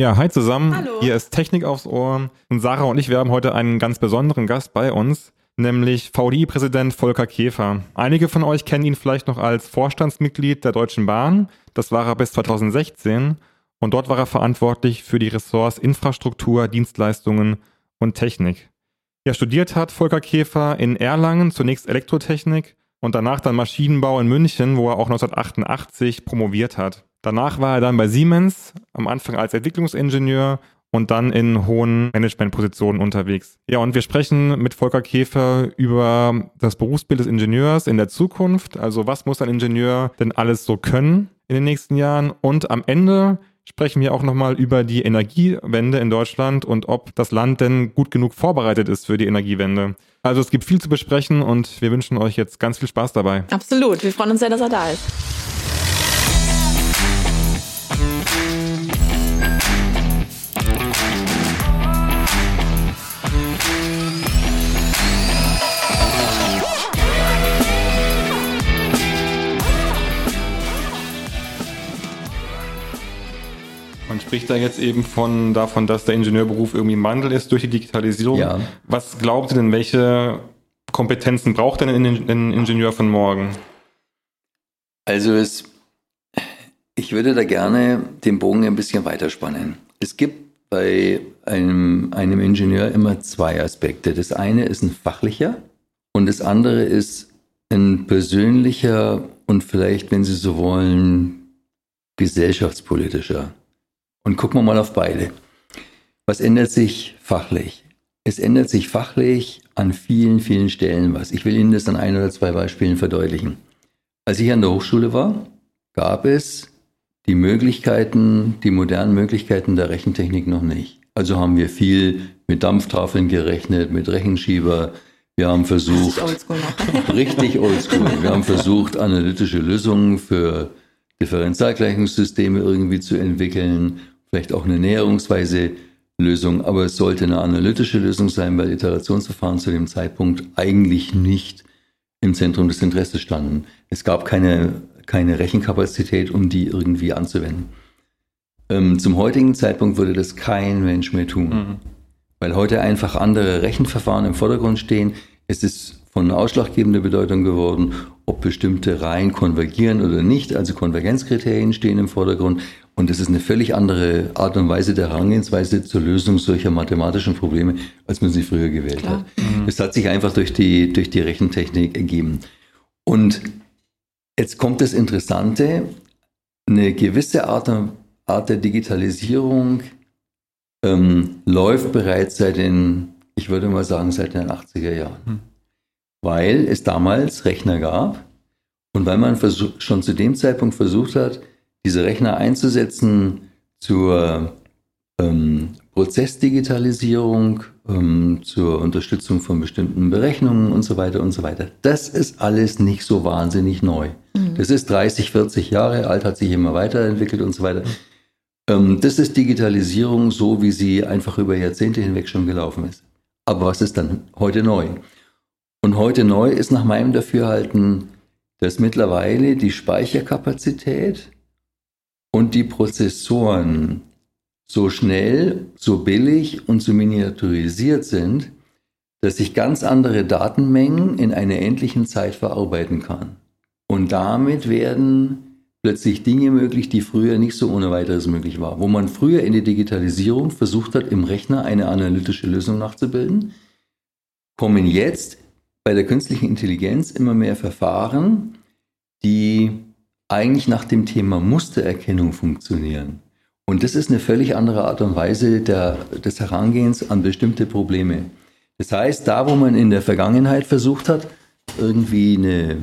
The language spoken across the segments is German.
Ja, hi zusammen. Hallo. Hier ist Technik aufs Ohr. Und Sarah und ich, wir haben heute einen ganz besonderen Gast bei uns, nämlich VDI-Präsident Volker Käfer. Einige von euch kennen ihn vielleicht noch als Vorstandsmitglied der Deutschen Bahn. Das war er bis 2016. Und dort war er verantwortlich für die Ressorts Infrastruktur, Dienstleistungen und Technik. Ja, studiert hat Volker Käfer in Erlangen zunächst Elektrotechnik und danach dann Maschinenbau in München, wo er auch 1988 promoviert hat. Danach war er dann bei Siemens, am Anfang als Entwicklungsingenieur und dann in hohen Managementpositionen unterwegs. Ja, und wir sprechen mit Volker Käfer über das Berufsbild des Ingenieurs in der Zukunft. Also was muss ein Ingenieur denn alles so können in den nächsten Jahren? Und am Ende sprechen wir auch nochmal über die Energiewende in Deutschland und ob das Land denn gut genug vorbereitet ist für die Energiewende. Also es gibt viel zu besprechen und wir wünschen euch jetzt ganz viel Spaß dabei. Absolut. Wir freuen uns sehr, dass er da ist. Spricht da jetzt eben von davon, dass der Ingenieurberuf irgendwie im Wandel ist durch die Digitalisierung. Ja. Was glaubt ihr denn, welche Kompetenzen braucht denn ein Ingenieur von morgen? Also es, ich würde da gerne den Bogen ein bisschen weiterspannen. Es gibt bei einem, einem Ingenieur immer zwei Aspekte. Das eine ist ein fachlicher und das andere ist ein persönlicher und vielleicht, wenn Sie so wollen, gesellschaftspolitischer. Und gucken wir mal auf beide. Was ändert sich fachlich? Es ändert sich fachlich an vielen, vielen Stellen was. Ich will Ihnen das an ein oder zwei Beispielen verdeutlichen. Als ich an der Hochschule war, gab es die Möglichkeiten, die modernen Möglichkeiten der Rechentechnik noch nicht. Also haben wir viel mit Dampftafeln gerechnet, mit Rechenschieber. Wir haben versucht, oldschool richtig oldschool. Wir haben versucht, analytische Lösungen für Differentialgleichungssysteme irgendwie zu entwickeln, vielleicht auch eine näherungsweise Lösung, aber es sollte eine analytische Lösung sein, weil Iterationsverfahren zu dem Zeitpunkt eigentlich nicht im Zentrum des Interesses standen. Es gab keine, keine Rechenkapazität, um die irgendwie anzuwenden. Ähm, zum heutigen Zeitpunkt würde das kein Mensch mehr tun, weil heute einfach andere Rechenverfahren im Vordergrund stehen. Es ist von ausschlaggebender Bedeutung geworden, ob bestimmte Reihen konvergieren oder nicht. Also Konvergenzkriterien stehen im Vordergrund. Und es ist eine völlig andere Art und Weise der Herangehensweise zur Lösung solcher mathematischen Probleme, als man sie früher gewählt Klar. hat. Das hat sich einfach durch die, durch die Rechentechnik ergeben. Und jetzt kommt das Interessante, eine gewisse Art, Art der Digitalisierung ähm, läuft bereits seit den, ich würde mal sagen, seit den 80er Jahren. Weil es damals Rechner gab und weil man schon zu dem Zeitpunkt versucht hat, diese Rechner einzusetzen zur ähm, Prozessdigitalisierung, ähm, zur Unterstützung von bestimmten Berechnungen und so weiter und so weiter. Das ist alles nicht so wahnsinnig neu. Das ist 30, 40 Jahre alt, hat sich immer weiterentwickelt und so weiter. Ähm, das ist Digitalisierung so, wie sie einfach über Jahrzehnte hinweg schon gelaufen ist. Aber was ist dann heute neu? Und heute neu ist nach meinem Dafürhalten, dass mittlerweile die Speicherkapazität und die Prozessoren so schnell, so billig und so miniaturisiert sind, dass ich ganz andere Datenmengen in einer endlichen Zeit verarbeiten kann. Und damit werden plötzlich Dinge möglich, die früher nicht so ohne weiteres möglich war. Wo man früher in der Digitalisierung versucht hat, im Rechner eine analytische Lösung nachzubilden, kommen jetzt bei der künstlichen Intelligenz immer mehr Verfahren, die eigentlich nach dem Thema Mustererkennung funktionieren. Und das ist eine völlig andere Art und Weise der, des Herangehens an bestimmte Probleme. Das heißt, da, wo man in der Vergangenheit versucht hat, irgendwie eine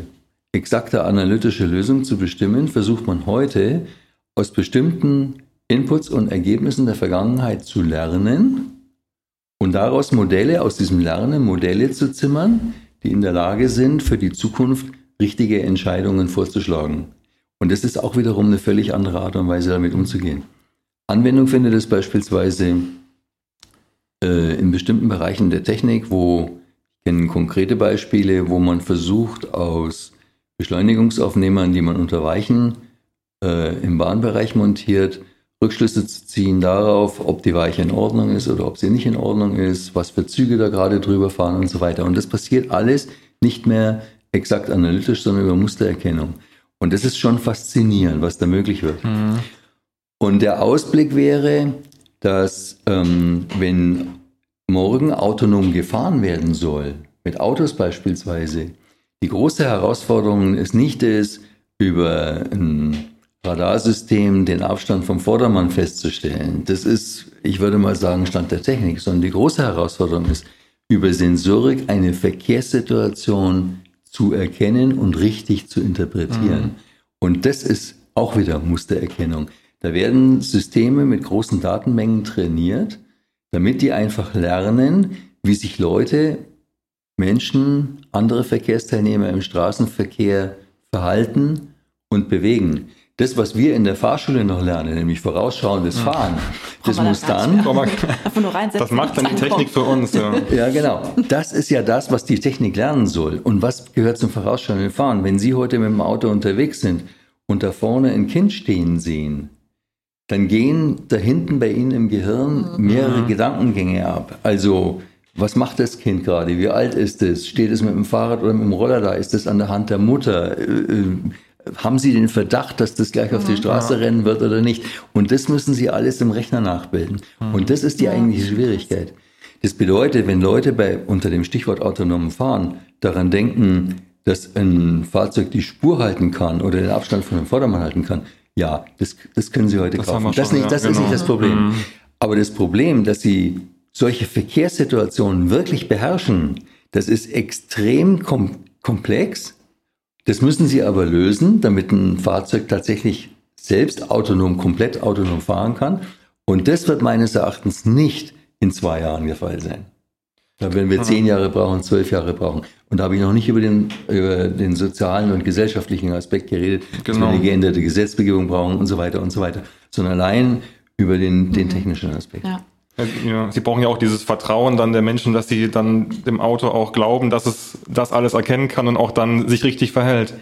exakte analytische Lösung zu bestimmen, versucht man heute aus bestimmten Inputs und Ergebnissen der Vergangenheit zu lernen und daraus Modelle, aus diesem Lernen Modelle zu zimmern, die in der Lage sind, für die Zukunft richtige Entscheidungen vorzuschlagen. Und das ist auch wiederum eine völlig andere Art und Weise, damit umzugehen. Anwendung findet es beispielsweise äh, in bestimmten Bereichen der Technik, wo ich kenne konkrete Beispiele, wo man versucht, aus Beschleunigungsaufnehmern, die man unter Weichen äh, im Bahnbereich montiert, Rückschlüsse zu ziehen darauf, ob die Weiche in Ordnung ist oder ob sie nicht in Ordnung ist, was für Züge da gerade drüber fahren und so weiter. Und das passiert alles nicht mehr exakt analytisch, sondern über Mustererkennung. Und das ist schon faszinierend, was da möglich wird. Mhm. Und der Ausblick wäre, dass ähm, wenn morgen autonom gefahren werden soll, mit Autos beispielsweise, die große Herausforderung ist nicht es, über ein Radarsystem den Abstand vom Vordermann festzustellen. Das ist, ich würde mal sagen, Stand der Technik, sondern die große Herausforderung ist, über Sensorik eine Verkehrssituation zu erkennen und richtig zu interpretieren. Mhm. Und das ist auch wieder Mustererkennung. Da werden Systeme mit großen Datenmengen trainiert, damit die einfach lernen, wie sich Leute, Menschen, andere Verkehrsteilnehmer im Straßenverkehr verhalten und bewegen. Das, was wir in der Fahrschule noch lernen, nämlich vorausschauendes Fahren, das muss dann. das macht dann die Technik für uns. Ja. ja, genau. Das ist ja das, was die Technik lernen soll. Und was gehört zum vorausschauenden Fahren? Wenn Sie heute mit dem Auto unterwegs sind und da vorne ein Kind stehen sehen, dann gehen da hinten bei Ihnen im Gehirn mhm. mehrere mhm. Gedankengänge ab. Also, was macht das Kind gerade? Wie alt ist es? Steht es mit dem Fahrrad oder mit dem Roller da? Ist es an der Hand der Mutter? Äh, äh, haben Sie den Verdacht, dass das gleich auf die. Straße ja. rennen wird oder nicht? Und das müssen Sie alles im Rechner nachbilden. Mhm. Und das ist die eigentliche Schwierigkeit. Das bedeutet, wenn Leute bei, unter dem Stichwort autonomen Fahren daran denken, dass ein Fahrzeug die Spur halten kann oder den Abstand von dem Vordermann halten kann, ja, das, das können Sie heute das kaufen. das, schon, nicht, das ja, genau. ist nicht das Problem. Mhm. Aber das Problem, dass Sie solche Verkehrssituationen wirklich beherrschen, das ist extrem kom komplex. Das müssen Sie aber lösen, damit ein Fahrzeug tatsächlich selbst autonom, komplett autonom fahren kann. Und das wird meines Erachtens nicht in zwei Jahren der Fall sein. Da werden wir zehn Jahre brauchen, zwölf Jahre brauchen. Und da habe ich noch nicht über den, über den sozialen und gesellschaftlichen Aspekt geredet, genau. dass wir genau. eine geänderte Gesetzgebung brauchen und so weiter und so weiter, sondern allein über den, den mhm. technischen Aspekt. Ja. Ja, sie brauchen ja auch dieses Vertrauen dann der Menschen, dass sie dann dem Auto auch glauben, dass es das alles erkennen kann und auch dann sich richtig verhält.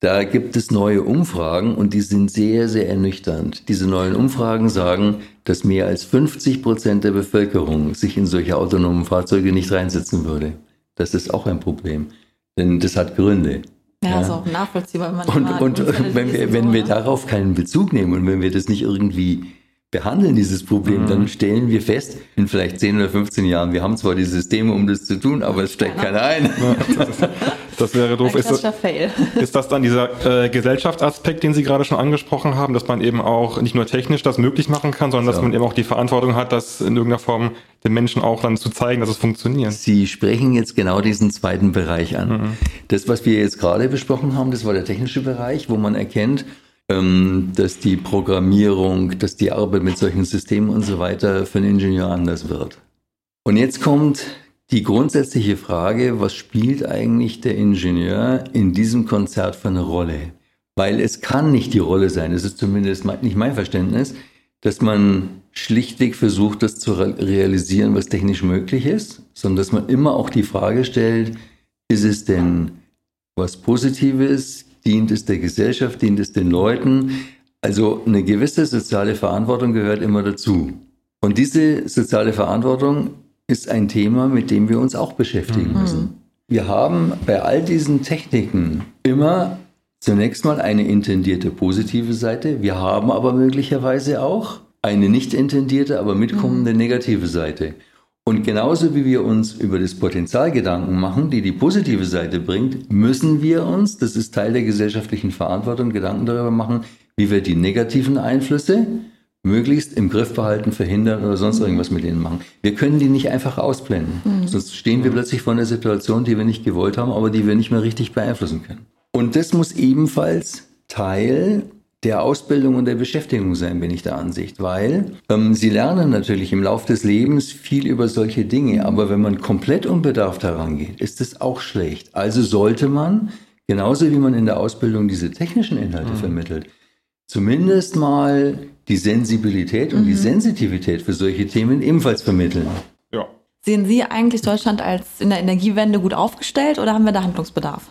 Da gibt es neue Umfragen und die sind sehr, sehr ernüchternd. Diese neuen Umfragen sagen, dass mehr als 50 Prozent der Bevölkerung sich in solche autonomen Fahrzeuge nicht reinsetzen würde. Das ist auch ein Problem, denn das hat Gründe. Ja, ja. ist auch nachvollziehbar. Wenn man und und wenn, wir, wenn wir darauf keinen Bezug nehmen und wenn wir das nicht irgendwie behandeln dieses Problem, mhm. dann stellen wir fest, in vielleicht 10 oder 15 Jahren, wir haben zwar die Systeme, um das zu tun, aber es steckt keiner ein. Ja, das, ist, das, wäre doof. Ist das, ist das, dann dieser äh, Gesellschaftsaspekt, den Sie gerade schon angesprochen haben, dass man eben auch nicht nur technisch das möglich machen kann, sondern so. dass man eben auch die Verantwortung hat, das in irgendeiner Form den Menschen auch dann zu zeigen, dass es funktioniert? Sie sprechen jetzt genau diesen zweiten Bereich an. Mhm. Das, was wir jetzt gerade besprochen haben, das war der technische Bereich, wo man erkennt, dass die Programmierung, dass die Arbeit mit solchen Systemen und so weiter für einen Ingenieur anders wird. Und jetzt kommt die grundsätzliche Frage, was spielt eigentlich der Ingenieur in diesem Konzert für eine Rolle? Weil es kann nicht die Rolle sein, das ist zumindest nicht mein Verständnis, dass man schlichtweg versucht, das zu realisieren, was technisch möglich ist, sondern dass man immer auch die Frage stellt, ist es denn was Positives? Dient es der Gesellschaft, dient es den Leuten. Also eine gewisse soziale Verantwortung gehört immer dazu. Und diese soziale Verantwortung ist ein Thema, mit dem wir uns auch beschäftigen mhm. müssen. Wir haben bei all diesen Techniken immer zunächst mal eine intendierte positive Seite. Wir haben aber möglicherweise auch eine nicht intendierte, aber mitkommende mhm. negative Seite. Und genauso wie wir uns über das Potenzial Gedanken machen, die die positive Seite bringt, müssen wir uns, das ist Teil der gesellschaftlichen Verantwortung, Gedanken darüber machen, wie wir die negativen Einflüsse möglichst im Griff behalten, verhindern oder sonst irgendwas mit denen machen. Wir können die nicht einfach ausblenden. Mhm. Sonst stehen wir plötzlich vor einer Situation, die wir nicht gewollt haben, aber die wir nicht mehr richtig beeinflussen können. Und das muss ebenfalls Teil der Ausbildung und der Beschäftigung sein, bin ich der Ansicht, weil ähm, sie lernen natürlich im Laufe des Lebens viel über solche Dinge, aber wenn man komplett unbedarft herangeht, ist es auch schlecht. Also sollte man, genauso wie man in der Ausbildung diese technischen Inhalte mhm. vermittelt, zumindest mal die Sensibilität und mhm. die Sensitivität für solche Themen ebenfalls vermitteln. Ja. Sehen Sie eigentlich Deutschland als in der Energiewende gut aufgestellt oder haben wir da Handlungsbedarf?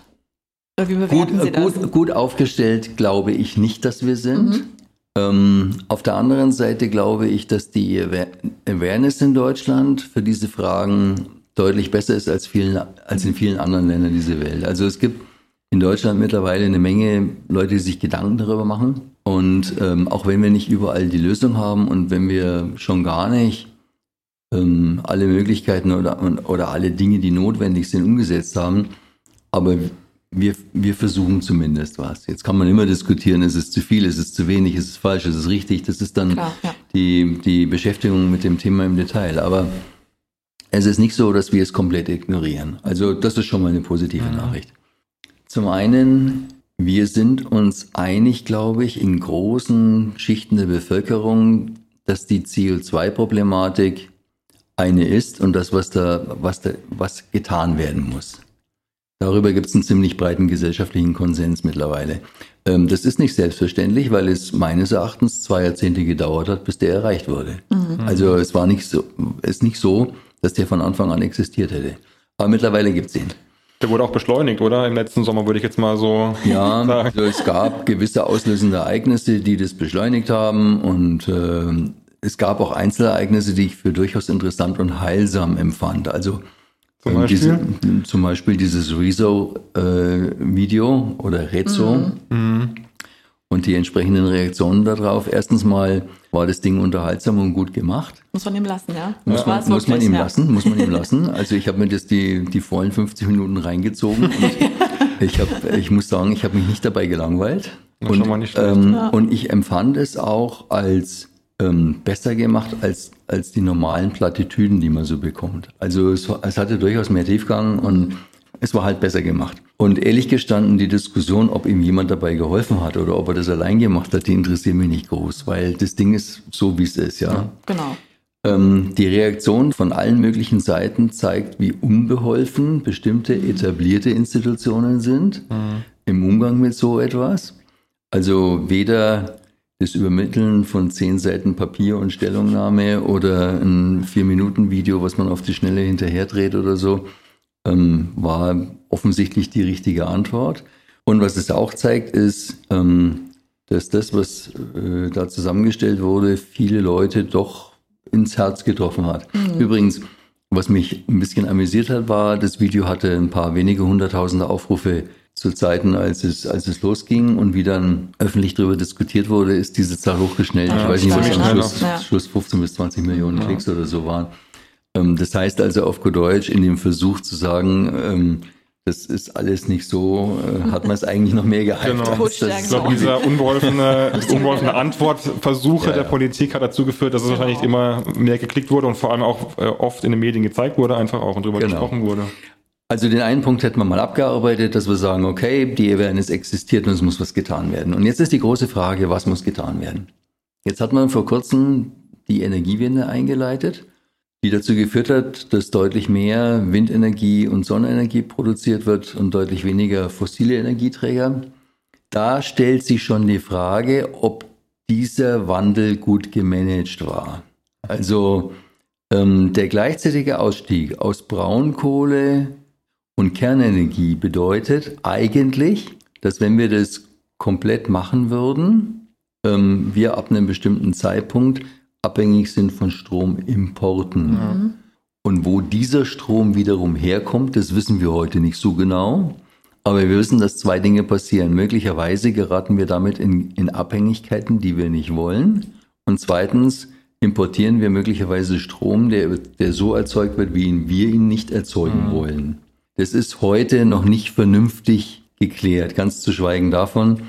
Gut? Gut, gut aufgestellt glaube ich nicht, dass wir sind. Mhm. Ähm, auf der anderen Seite glaube ich, dass die Awareness in Deutschland für diese Fragen deutlich besser ist als, vielen, als in vielen anderen Ländern dieser Welt. Also es gibt in Deutschland mittlerweile eine Menge Leute, die sich Gedanken darüber machen. Und ähm, auch wenn wir nicht überall die Lösung haben und wenn wir schon gar nicht ähm, alle Möglichkeiten oder, oder alle Dinge, die notwendig sind, umgesetzt haben, aber wir, wir versuchen zumindest was. Jetzt kann man immer diskutieren, ist es zu viel, ist es zu wenig, ist es falsch, ist es richtig. Das ist dann Klar, ja. die, die Beschäftigung mit dem Thema im Detail. Aber es ist nicht so, dass wir es komplett ignorieren. Also das ist schon mal eine positive mhm. Nachricht. Zum einen, wir sind uns einig, glaube ich, in großen Schichten der Bevölkerung, dass die CO2-Problematik eine ist und das, was da, was da, was getan werden muss. Darüber gibt es einen ziemlich breiten gesellschaftlichen Konsens mittlerweile. Ähm, das ist nicht selbstverständlich, weil es meines Erachtens zwei Jahrzehnte gedauert hat, bis der erreicht wurde. Mhm. Also es war nicht so, ist nicht so, dass der von Anfang an existiert hätte. Aber mittlerweile gibt es ihn. Der wurde auch beschleunigt, oder? Im letzten Sommer würde ich jetzt mal so ja, sagen. Also es gab gewisse auslösende Ereignisse, die das beschleunigt haben und äh, es gab auch Einzelereignisse, die ich für durchaus interessant und heilsam empfand. Also zum ähm, Beispiel, diese, zum Beispiel dieses Rezo-Video äh, oder Rezo. Mhm. Und die entsprechenden Reaktionen darauf. Erstens mal war das Ding unterhaltsam und gut gemacht. Muss man ihm lassen, ja. Muss, man, muss man ihm ja. lassen, muss man ihm lassen. Also ich habe mir das die, die vollen 50 Minuten reingezogen. Und ich, hab, ich muss sagen, ich habe mich nicht dabei gelangweilt. Und, ähm, ja. und ich empfand es auch als ähm, besser gemacht als, als die normalen Plattitüden, die man so bekommt. Also es, es hatte durchaus mehr Tiefgang und es war halt besser gemacht. Und ehrlich gestanden, die Diskussion, ob ihm jemand dabei geholfen hat oder ob er das allein gemacht hat, die interessiert mich nicht groß, weil das Ding ist so, wie es ist, ja. ja genau. Ähm, die Reaktion von allen möglichen Seiten zeigt, wie unbeholfen bestimmte etablierte Institutionen sind mhm. im Umgang mit so etwas. Also weder das Übermitteln von zehn Seiten Papier und Stellungnahme oder ein Vier-Minuten-Video, was man auf die Schnelle hinterherdreht oder so, ähm, war offensichtlich die richtige Antwort. Und was es auch zeigt, ist, ähm, dass das, was äh, da zusammengestellt wurde, viele Leute doch ins Herz getroffen hat. Mhm. Übrigens, was mich ein bisschen amüsiert hat, war, das Video hatte ein paar wenige hunderttausende Aufrufe zu Zeiten, als es, als es losging und wie dann öffentlich darüber diskutiert wurde, ist diese Zahl hochgeschnellt. Ja, ich weiß nicht, was am Schluss, ja. Schluss 15 bis 20 Millionen Klicks oder so waren. Ähm, das heißt also auf gut Deutsch, in dem Versuch zu sagen, ähm, das ist alles nicht so, äh, hat man es eigentlich noch mehr gehalten. Genau. ich glaube, dieser unbeholfene, unbeholfene Antwortversuche ja, der Politik hat dazu geführt, dass es genau. wahrscheinlich immer mehr geklickt wurde und vor allem auch äh, oft in den Medien gezeigt wurde, einfach auch und drüber genau. gesprochen wurde. Also den einen Punkt hätten wir mal abgearbeitet, dass wir sagen, okay, die Awareness existiert und es muss was getan werden. Und jetzt ist die große Frage, was muss getan werden? Jetzt hat man vor kurzem die Energiewende eingeleitet, die dazu geführt hat, dass deutlich mehr Windenergie und Sonnenenergie produziert wird und deutlich weniger fossile Energieträger. Da stellt sich schon die Frage, ob dieser Wandel gut gemanagt war. Also ähm, der gleichzeitige Ausstieg aus Braunkohle, und Kernenergie bedeutet eigentlich, dass wenn wir das komplett machen würden, ähm, wir ab einem bestimmten Zeitpunkt abhängig sind von Stromimporten. Mhm. Und wo dieser Strom wiederum herkommt, das wissen wir heute nicht so genau. Aber wir wissen, dass zwei Dinge passieren. Möglicherweise geraten wir damit in, in Abhängigkeiten, die wir nicht wollen. Und zweitens importieren wir möglicherweise Strom, der, der so erzeugt wird, wie ihn wir ihn nicht erzeugen mhm. wollen. Das ist heute noch nicht vernünftig geklärt, ganz zu schweigen davon,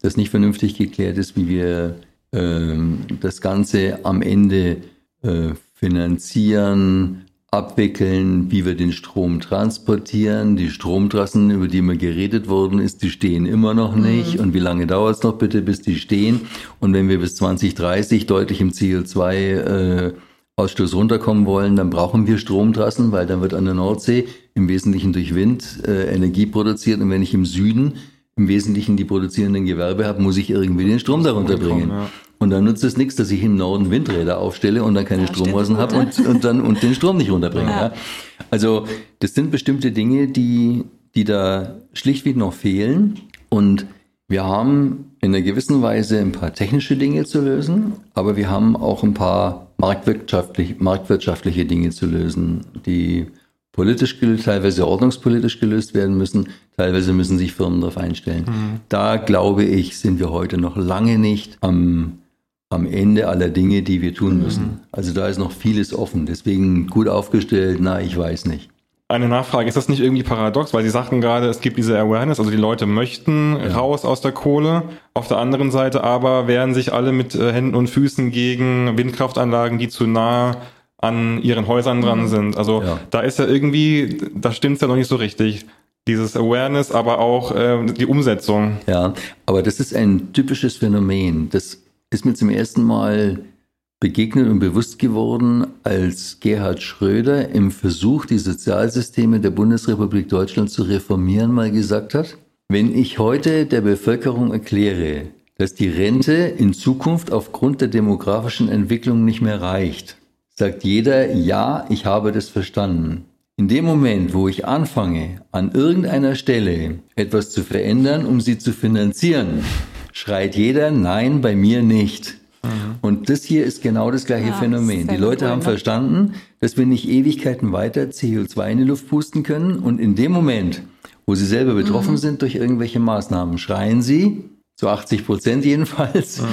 dass nicht vernünftig geklärt ist, wie wir ähm, das Ganze am Ende äh, finanzieren, abwickeln, wie wir den Strom transportieren. Die Stromtrassen, über die mal geredet worden ist, die stehen immer noch nicht. Mhm. Und wie lange dauert es noch bitte, bis die stehen? Und wenn wir bis 2030 deutlich im CO2 äh, Ausstoß runterkommen wollen, dann brauchen wir Stromtrassen, weil dann wird an der Nordsee im Wesentlichen durch Wind äh, Energie produziert. Und wenn ich im Süden im Wesentlichen die produzierenden Gewerbe habe, muss ich irgendwie den Strom darunter bringen. Ja. Und dann nutzt es nichts, dass ich im Norden Windräder aufstelle und dann keine ja, Strommassen habe und, und dann und den Strom nicht runterbringe. Ja. ja. Also das sind bestimmte Dinge, die, die da schlichtweg noch fehlen. Und Wir haben in einer gewissen Weise ein paar technische Dinge zu lösen, aber wir haben auch ein paar marktwirtschaftlich, marktwirtschaftliche Dinge zu lösen, die politisch, teilweise ordnungspolitisch gelöst werden müssen, teilweise müssen sich Firmen darauf einstellen. Mhm. Da glaube ich, sind wir heute noch lange nicht am, am Ende aller Dinge, die wir tun müssen. Mhm. Also da ist noch vieles offen. Deswegen gut aufgestellt, na, ich weiß nicht. Eine Nachfrage, ist das nicht irgendwie paradox? Weil Sie sagten gerade, es gibt diese Awareness, also die Leute möchten ja. raus aus der Kohle. Auf der anderen Seite aber wehren sich alle mit äh, Händen und Füßen gegen Windkraftanlagen, die zu nah an ihren Häusern dran mhm. sind. Also ja. da ist ja irgendwie, da stimmt es ja noch nicht so richtig. Dieses Awareness, aber auch äh, die Umsetzung. Ja, aber das ist ein typisches Phänomen. Das ist mir zum ersten Mal begegnet und bewusst geworden, als Gerhard Schröder im Versuch, die Sozialsysteme der Bundesrepublik Deutschland zu reformieren, mal gesagt hat, wenn ich heute der Bevölkerung erkläre, dass die Rente in Zukunft aufgrund der demografischen Entwicklung nicht mehr reicht, sagt jeder, ja, ich habe das verstanden. In dem Moment, wo ich anfange, an irgendeiner Stelle etwas zu verändern, um sie zu finanzieren, schreit jeder, nein, bei mir nicht. Mhm. Und das hier ist genau das gleiche ja, Phänomen. Die Leute cool, haben ne? verstanden, dass wir nicht Ewigkeiten weiter CO2 in die Luft pusten können. Und in dem Moment, wo sie selber betroffen mhm. sind durch irgendwelche Maßnahmen, schreien sie, zu 80 Prozent jedenfalls, mhm.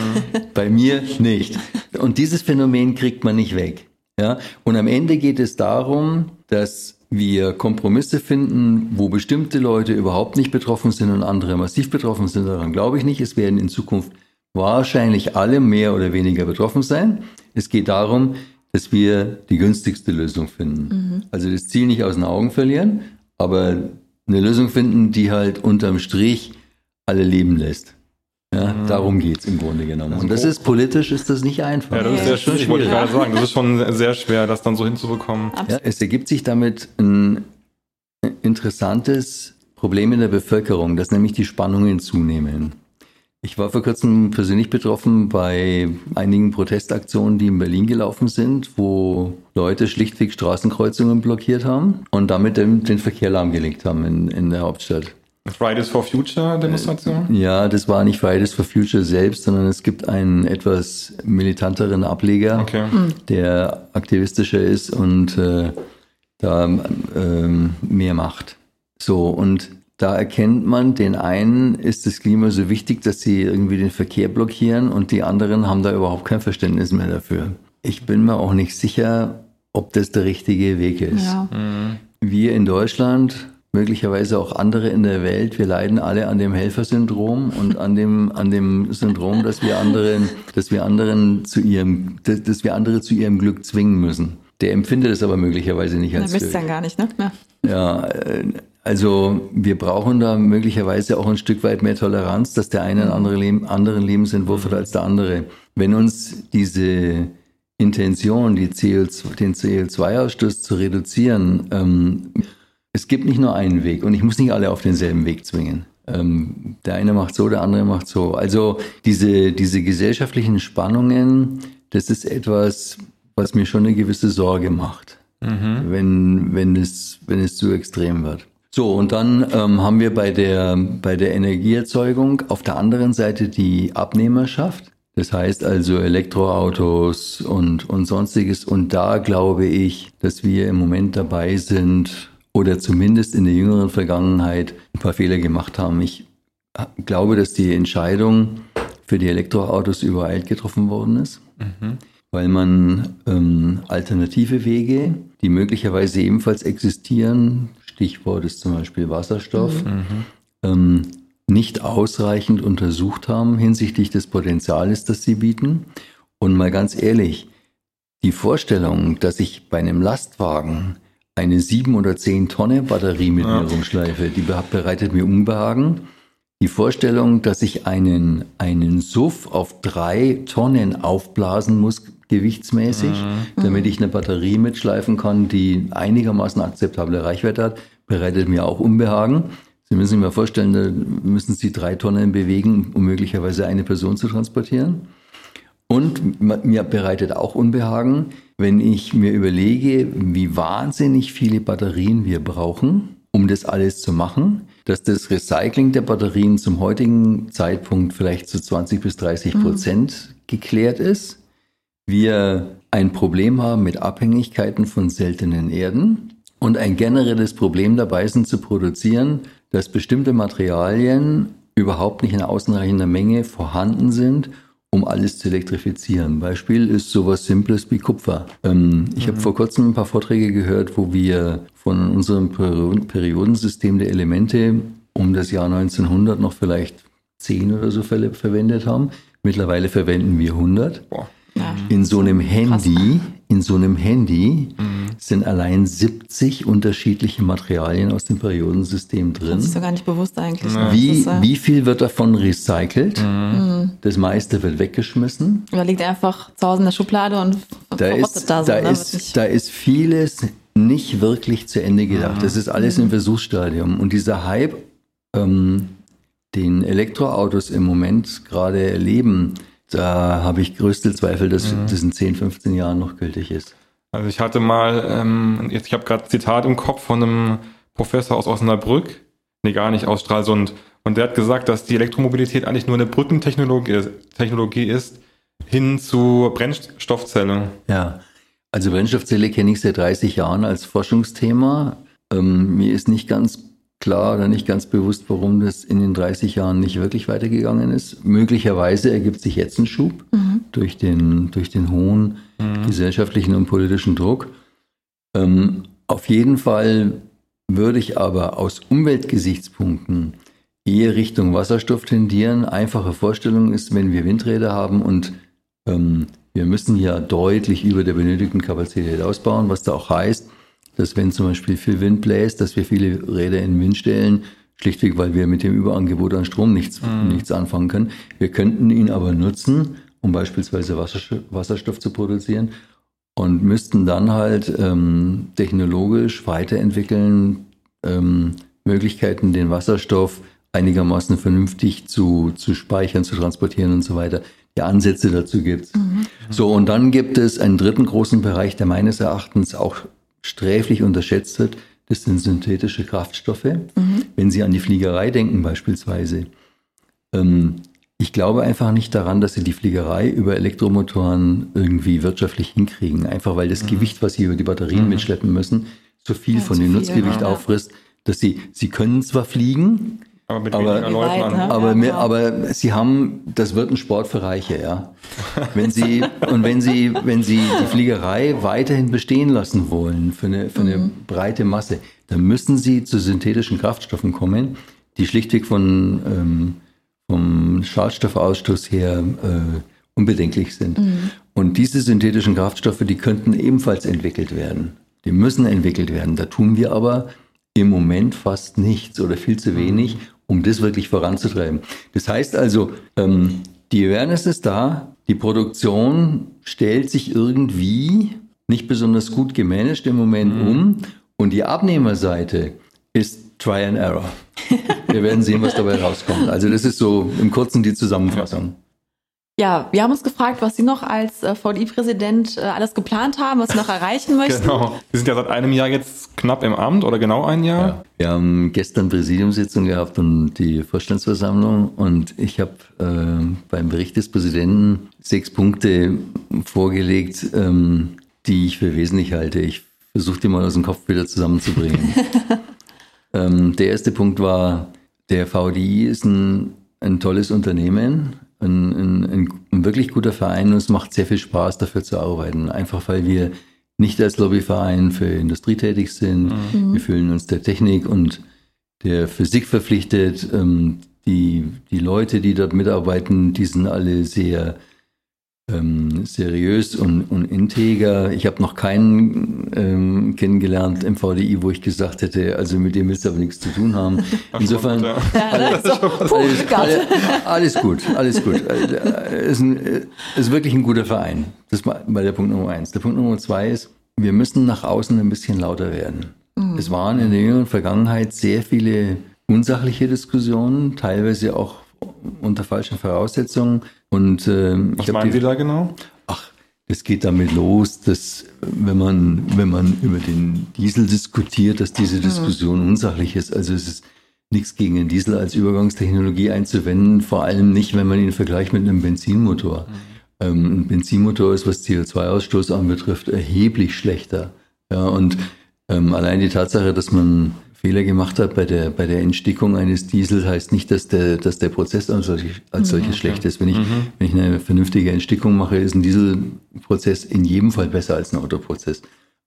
bei mir nicht. Und dieses Phänomen kriegt man nicht weg. Ja? Und am Ende geht es darum, dass wir Kompromisse finden, wo bestimmte Leute überhaupt nicht betroffen sind und andere massiv betroffen sind. Daran glaube ich nicht. Es werden in Zukunft wahrscheinlich alle mehr oder weniger betroffen sein. Es geht darum, dass wir die günstigste Lösung finden. Mhm. Also das Ziel nicht aus den Augen verlieren, aber eine Lösung finden, die halt unterm Strich alle leben lässt. Ja, mhm. Darum geht's im Grunde genommen. Und das ist politisch ist das nicht einfach. Ja, das ist sehr schwierig, ich wollte gerade sagen. Das ist schon sehr schwer, das dann so hinzubekommen. Ja, es ergibt sich damit ein interessantes Problem in der Bevölkerung, dass nämlich die Spannungen zunehmen. Ich war vor kurzem persönlich betroffen bei einigen Protestaktionen, die in Berlin gelaufen sind, wo Leute schlichtweg Straßenkreuzungen blockiert haben und damit den, den Verkehr lahmgelegt haben in, in der Hauptstadt. Fridays for Future Demonstration? Ja, das war nicht Fridays for Future selbst, sondern es gibt einen etwas militanteren Ableger, okay. der aktivistischer ist und äh, da ähm, mehr macht. So, und da erkennt man, den einen ist das Klima so wichtig, dass sie irgendwie den Verkehr blockieren und die anderen haben da überhaupt kein Verständnis mehr dafür. Ich bin mir auch nicht sicher, ob das der richtige Weg ist. Ja. Mhm. Wir in Deutschland, möglicherweise auch andere in der Welt, wir leiden alle an dem Helfersyndrom und an dem, an dem Syndrom, dass wir anderen, dass wir anderen zu ihrem, dass, wir andere zu ihrem Glück zwingen müssen. Der empfindet es aber möglicherweise nicht als. Er müsste dann gar nicht, ne? Ja. ja, äh, also wir brauchen da möglicherweise auch ein Stück weit mehr Toleranz, dass der eine einen anderen, Leben, anderen Lebensentwurf hat als der andere. Wenn uns diese Intention, die CO2, den CO2-Ausstoß zu reduzieren, ähm, es gibt nicht nur einen Weg und ich muss nicht alle auf denselben Weg zwingen. Ähm, der eine macht so, der andere macht so. Also diese, diese gesellschaftlichen Spannungen, das ist etwas, was mir schon eine gewisse Sorge macht, mhm. wenn, wenn, es, wenn es zu extrem wird. So, und dann ähm, haben wir bei der, bei der Energieerzeugung auf der anderen Seite die Abnehmerschaft. Das heißt also Elektroautos und, und sonstiges. Und da glaube ich, dass wir im Moment dabei sind oder zumindest in der jüngeren Vergangenheit ein paar Fehler gemacht haben. Ich glaube, dass die Entscheidung für die Elektroautos übereilt getroffen worden ist, mhm. weil man ähm, alternative Wege, die möglicherweise ebenfalls existieren, Stichwort ist zum Beispiel Wasserstoff, mhm. ähm, nicht ausreichend untersucht haben hinsichtlich des Potenziales, das sie bieten. Und mal ganz ehrlich, die Vorstellung, dass ich bei einem Lastwagen eine sieben oder zehn Tonne Batterie mit ja. mir rumschleife, die bereitet mir Unbehagen. Die Vorstellung, dass ich einen, einen Suff auf drei Tonnen aufblasen muss, gewichtsmäßig, mhm. damit ich eine Batterie mitschleifen kann, die einigermaßen akzeptable Reichweite hat, bereitet mir auch Unbehagen. Sie müssen sich mal vorstellen, da müssen Sie drei Tonnen bewegen, um möglicherweise eine Person zu transportieren. Und mir bereitet auch Unbehagen, wenn ich mir überlege, wie wahnsinnig viele Batterien wir brauchen, um das alles zu machen, dass das Recycling der Batterien zum heutigen Zeitpunkt vielleicht zu 20 bis 30 Prozent mhm. geklärt ist. Wir ein Problem haben mit Abhängigkeiten von seltenen Erden und ein generelles Problem dabei sind zu produzieren, dass bestimmte Materialien überhaupt nicht in ausreichender Menge vorhanden sind, um alles zu elektrifizieren. Beispiel ist sowas Simples wie Kupfer. Ähm, ich mhm. habe vor kurzem ein paar Vorträge gehört, wo wir von unserem Periodensystem der Elemente um das Jahr 1900 noch vielleicht zehn oder so Fälle verwendet haben. Mittlerweile verwenden wir 100. Boah. Ja. In so einem Handy, in so einem Handy mhm. Sind allein 70 unterschiedliche Materialien aus dem Periodensystem drin. Das ist doch gar nicht bewusst eigentlich. Ne? Wie, ist, äh wie viel wird davon recycelt? Mhm. Das meiste wird weggeschmissen. Oder liegt einfach zu Hause in der Schublade und da ist, da, so, da, ne? ist, da ist vieles nicht wirklich zu Ende gedacht. Mhm. Das ist alles im Versuchsstadium. Und dieser Hype, ähm, den Elektroautos im Moment gerade erleben, da habe ich größte Zweifel, dass mhm. das in 10, 15 Jahren noch gültig ist. Also ich hatte mal, ähm, jetzt, ich habe gerade Zitat im Kopf von einem Professor aus Osnabrück, nee, gar nicht aus Stralsund, und der hat gesagt, dass die Elektromobilität eigentlich nur eine Brückentechnologie Technologie ist hin zu Brennstoffzelle. Ja, also Brennstoffzelle kenne ich seit 30 Jahren als Forschungsthema. Ähm, mir ist nicht ganz klar oder nicht ganz bewusst, warum das in den 30 Jahren nicht wirklich weitergegangen ist. Möglicherweise ergibt sich jetzt ein Schub mhm. durch, den, durch den hohen mhm. gesellschaftlichen und politischen Druck. Ähm, auf jeden Fall würde ich aber aus Umweltgesichtspunkten eher Richtung Wasserstoff tendieren. Einfache Vorstellung ist, wenn wir Windräder haben und ähm, wir müssen ja deutlich über der benötigten Kapazität ausbauen, was da auch heißt, dass wenn zum Beispiel viel Wind bläst, dass wir viele Räder in den Wind stellen, schlichtweg, weil wir mit dem Überangebot an Strom nichts, mhm. nichts anfangen können. Wir könnten ihn aber nutzen, um beispielsweise Wasserstoff, zu produzieren und müssten dann halt ähm, technologisch weiterentwickeln, ähm, Möglichkeiten, den Wasserstoff einigermaßen vernünftig zu, zu speichern, zu transportieren und so weiter. Die Ansätze dazu gibt's. Mhm. So, und dann gibt es einen dritten großen Bereich, der meines Erachtens auch sträflich unterschätzt wird, das sind synthetische Kraftstoffe. Mhm. Wenn Sie an die Fliegerei denken beispielsweise. Ähm, ich glaube einfach nicht daran, dass Sie die Fliegerei über Elektromotoren irgendwie wirtschaftlich hinkriegen. Einfach weil das mhm. Gewicht, was Sie über die Batterien mhm. mitschleppen müssen, so viel ja, von dem Nutzgewicht ja. auffrisst, dass Sie, Sie können zwar fliegen, aber mit aber, weniger Leuten. Ne? Aber, ja, aber sie haben, das wird ein Sport für Reiche, ja. Wenn sie, und wenn sie, wenn sie die Fliegerei weiterhin bestehen lassen wollen für eine, für eine mhm. breite Masse, dann müssen sie zu synthetischen Kraftstoffen kommen, die schlichtweg von, ähm, vom Schadstoffausstoß her äh, unbedenklich sind. Mhm. Und diese synthetischen Kraftstoffe, die könnten ebenfalls entwickelt werden. Die müssen entwickelt werden. Da tun wir aber im Moment fast nichts oder viel zu wenig, um das wirklich voranzutreiben. Das heißt also, ähm, die Awareness ist da, die Produktion stellt sich irgendwie nicht besonders gut gemanagt im Moment mhm. um und die Abnehmerseite ist Try and Error. Wir werden sehen, was dabei rauskommt. Also das ist so im Kurzen die Zusammenfassung. Ja, wir haben uns gefragt, was Sie noch als äh, VDI-Präsident äh, alles geplant haben, was Sie noch erreichen möchten. Genau. Sie sind ja seit einem Jahr jetzt knapp im Amt oder genau ein Jahr. Ja. Wir haben gestern Präsidiumssitzung gehabt und die Vorstandsversammlung und ich habe äh, beim Bericht des Präsidenten sechs Punkte vorgelegt, ähm, die ich für wesentlich halte. Ich versuche die mal aus dem Kopf wieder zusammenzubringen. ähm, der erste Punkt war, der VDI ist ein, ein tolles Unternehmen, ein, ein, ein, wirklich guter Verein und es macht sehr viel Spaß, dafür zu arbeiten. Einfach weil wir nicht als Lobbyverein für Industrie tätig sind. Mhm. Wir fühlen uns der Technik und der Physik verpflichtet. Ähm, die, die Leute, die dort mitarbeiten, die sind alle sehr ähm, seriös und, und integer. Ich habe noch keinen ähm, kennengelernt im VDI, wo ich gesagt hätte, also mit dem willst du aber nichts zu tun haben. Insofern alles, alles, alles, alles, gut, alles gut. Äh, ist, ein, ist wirklich ein guter Verein. Das war der Punkt Nummer eins. Der Punkt Nummer zwei ist, wir müssen nach außen ein bisschen lauter werden. Mhm. Es waren in der jüngeren Vergangenheit sehr viele unsachliche Diskussionen, teilweise auch unter falschen Voraussetzungen. Und, äh, Was meinen Sie da genau? Ach, das geht damit los, dass wenn man, wenn man über den Diesel diskutiert, dass diese mhm. Diskussion unsachlich ist. Also es ist nichts gegen den Diesel als Übergangstechnologie einzuwenden, vor allem nicht, wenn man ihn vergleicht mit einem Benzinmotor. Mhm. Ähm, ein Benzinmotor ist, was CO2-Ausstoß anbetrifft, erheblich schlechter. Ja, und ähm, allein die Tatsache, dass man Fehler gemacht hat bei der, bei der Entstickung eines Diesels, heißt nicht, dass der, dass der Prozess als solches, als solches mhm. schlecht ist. Wenn ich, mhm. wenn ich eine vernünftige Entstickung mache, ist ein Dieselprozess in jedem Fall besser als ein Autoprozess.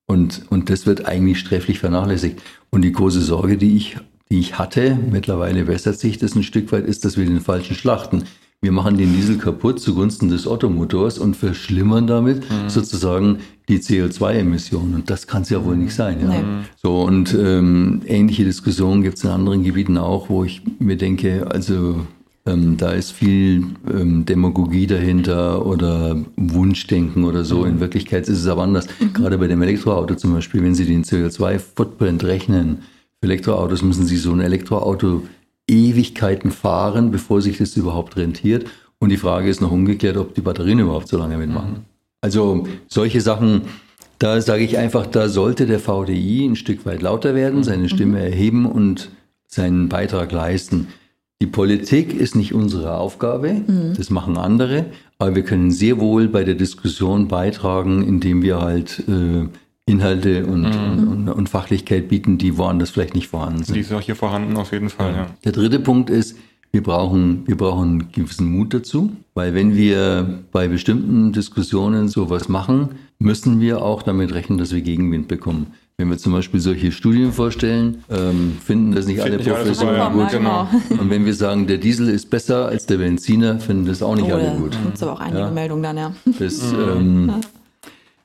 Und, und das wird eigentlich sträflich vernachlässigt. Und die große Sorge, die ich, die ich hatte, mittlerweile bessert sich das ein Stück weit, ist, dass wir den falschen schlachten wir machen den Diesel kaputt zugunsten des Ottomotors und verschlimmern damit mhm. sozusagen die CO2-Emissionen. Und das kann es ja wohl nicht sein. Ja? Nee. So, und ähm, ähnliche Diskussionen gibt es in anderen Gebieten auch, wo ich mir denke, also ähm, da ist viel ähm, Demagogie dahinter oder Wunschdenken oder so. Mhm. In Wirklichkeit ist es aber anders. Mhm. Gerade bei dem Elektroauto zum Beispiel, wenn Sie den CO2-Footprint rechnen, für Elektroautos müssen Sie so ein Elektroauto Ewigkeiten fahren, bevor sich das überhaupt rentiert. Und die Frage ist noch umgekehrt, ob die Batterien überhaupt so lange mitmachen. Mhm. Also solche Sachen, da sage ich einfach, da sollte der VDI ein Stück weit lauter werden, seine mhm. Stimme erheben und seinen Beitrag leisten. Die Politik ist nicht unsere Aufgabe, mhm. das machen andere, aber wir können sehr wohl bei der Diskussion beitragen, indem wir halt äh, Inhalte und, mhm. und, und, Fachlichkeit bieten, die woanders vielleicht nicht vorhanden sind. Die ist auch hier vorhanden, auf jeden Fall, ja. Der dritte Punkt ist, wir brauchen, wir brauchen einen gewissen Mut dazu, weil wenn wir bei bestimmten Diskussionen sowas machen, müssen wir auch damit rechnen, dass wir Gegenwind bekommen. Wenn wir zum Beispiel solche Studien vorstellen, ähm, finden das nicht Find alle Professoren gut. Genau. Und wenn wir sagen, der Diesel ist besser als der Benziner, finden das auch nicht oh, alle gut. Gibt es aber auch einige ja. Meldungen dann, ja. Das, ähm,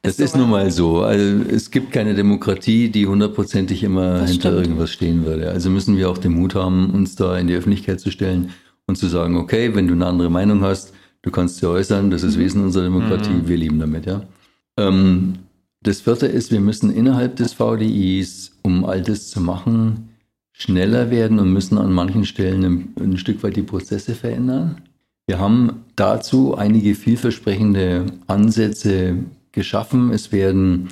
das ist, ist nun mal so. Also es gibt keine Demokratie, die hundertprozentig immer das hinter stimmt. irgendwas stehen würde. Also müssen wir auch den Mut haben, uns da in die Öffentlichkeit zu stellen und zu sagen, okay, wenn du eine andere Meinung hast, du kannst sie äußern, das ist mhm. Wesen unserer Demokratie, mhm. wir leben damit, ja. Ähm, das vierte ist, wir müssen innerhalb des VDIs, um all das zu machen, schneller werden und müssen an manchen Stellen ein, ein Stück weit die Prozesse verändern. Wir haben dazu einige vielversprechende Ansätze geschaffen. Es werden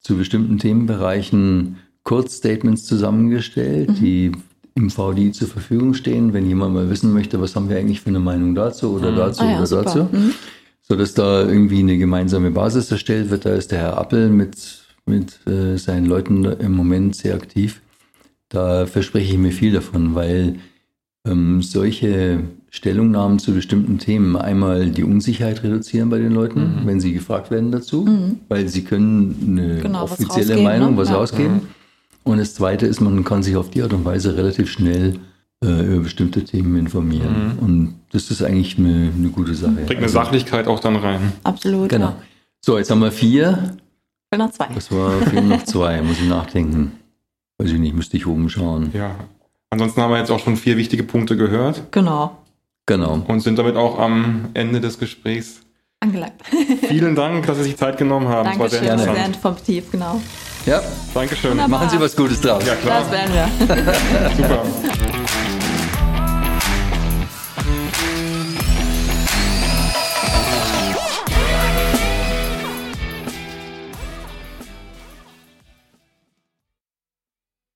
zu bestimmten Themenbereichen Kurzstatements zusammengestellt, mhm. die im VDI zur Verfügung stehen, wenn jemand mal wissen möchte, was haben wir eigentlich für eine Meinung dazu oder mhm. dazu ah, ja, oder super. dazu. Mhm. So dass da irgendwie eine gemeinsame Basis erstellt wird. Da ist der Herr Appel mit, mit äh, seinen Leuten im Moment sehr aktiv. Da verspreche ich mir viel davon, weil ähm, solche Stellungnahmen zu bestimmten Themen einmal die Unsicherheit reduzieren bei den Leuten, mhm. wenn sie gefragt werden dazu, mhm. weil sie können eine genau, offizielle was Meinung, ne? was ja. ausgeben. Mhm. Und das Zweite ist, man kann sich auf die Art und Weise relativ schnell äh, über bestimmte Themen informieren. Mhm. Und das ist eigentlich eine, eine gute Sache. Bringt eine also, Sachlichkeit auch dann rein. Absolut. Genau. Ja. So, jetzt haben wir vier. Ich noch zwei. Das war vier noch zwei, muss ich nachdenken. Weiß ich nicht, müsste ich oben schauen. Ja. Ansonsten haben wir jetzt auch schon vier wichtige Punkte gehört. Genau. Genau. Und sind damit auch am Ende des Gesprächs angelangt. Vielen Dank, dass Sie sich Zeit genommen haben. Dankeschön, das war sehr, sehr informativ, genau. Ja. Dankeschön. Wunderbar. Machen Sie was Gutes draus. Ja, klar. Das werden wir. Super.